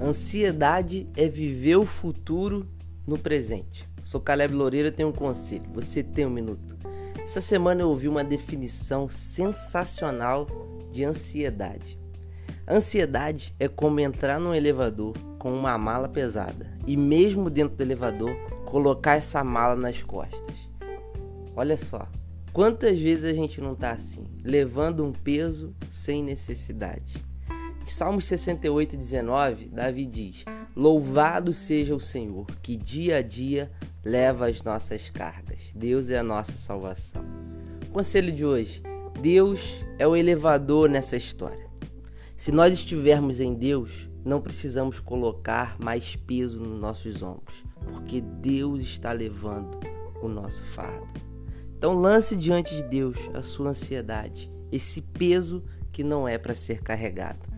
Ansiedade é viver o futuro no presente. Sou Caleb Loureiro tenho um conselho. Você tem um minuto. Essa semana eu ouvi uma definição sensacional de ansiedade. Ansiedade é como entrar num elevador com uma mala pesada e, mesmo dentro do elevador, colocar essa mala nas costas. Olha só, quantas vezes a gente não está assim, levando um peso sem necessidade. Salmos 68, 19, Davi diz: Louvado seja o Senhor, que dia a dia leva as nossas cargas. Deus é a nossa salvação. Conselho de hoje: Deus é o elevador nessa história. Se nós estivermos em Deus, não precisamos colocar mais peso nos nossos ombros, porque Deus está levando o nosso fardo. Então lance diante de Deus a sua ansiedade, esse peso que não é para ser carregado.